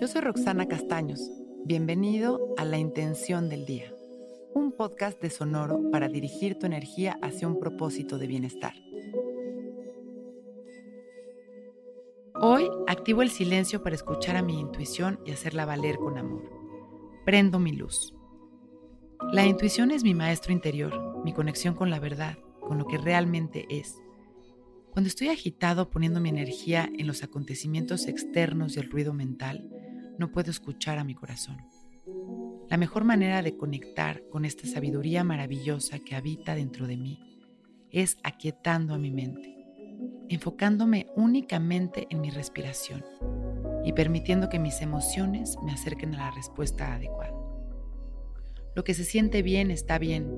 Yo soy Roxana Castaños. Bienvenido a La Intención del Día, un podcast de Sonoro para dirigir tu energía hacia un propósito de bienestar. Hoy activo el silencio para escuchar a mi intuición y hacerla valer con amor. Prendo mi luz. La intuición es mi maestro interior, mi conexión con la verdad, con lo que realmente es. Cuando estoy agitado poniendo mi energía en los acontecimientos externos y el ruido mental, no puedo escuchar a mi corazón. La mejor manera de conectar con esta sabiduría maravillosa que habita dentro de mí es aquietando a mi mente, enfocándome únicamente en mi respiración y permitiendo que mis emociones me acerquen a la respuesta adecuada. Lo que se siente bien está bien.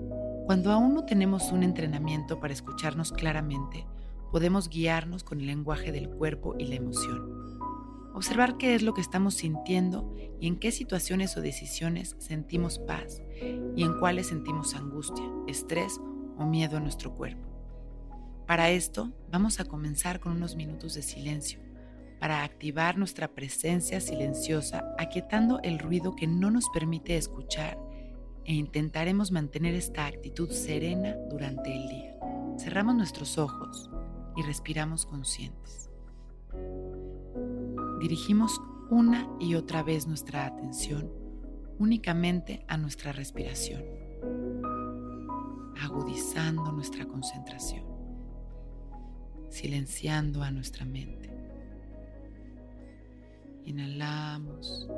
Cuando aún no tenemos un entrenamiento para escucharnos claramente, podemos guiarnos con el lenguaje del cuerpo y la emoción. Observar qué es lo que estamos sintiendo y en qué situaciones o decisiones sentimos paz y en cuáles sentimos angustia, estrés o miedo en nuestro cuerpo. Para esto vamos a comenzar con unos minutos de silencio para activar nuestra presencia silenciosa, aquietando el ruido que no nos permite escuchar e intentaremos mantener esta actitud serena durante el día. Cerramos nuestros ojos y respiramos conscientes. Dirigimos una y otra vez nuestra atención únicamente a nuestra respiración, agudizando nuestra concentración, silenciando a nuestra mente. Inhalamos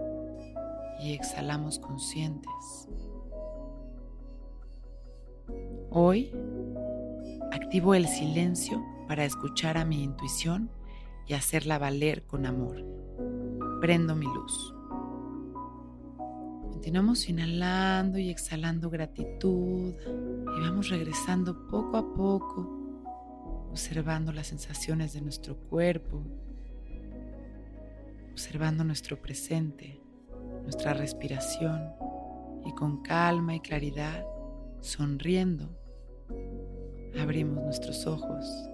y exhalamos conscientes. Hoy activo el silencio para escuchar a mi intuición y hacerla valer con amor. Prendo mi luz. Continuamos inhalando y exhalando gratitud y vamos regresando poco a poco, observando las sensaciones de nuestro cuerpo, observando nuestro presente, nuestra respiración y con calma y claridad, sonriendo, abrimos nuestros ojos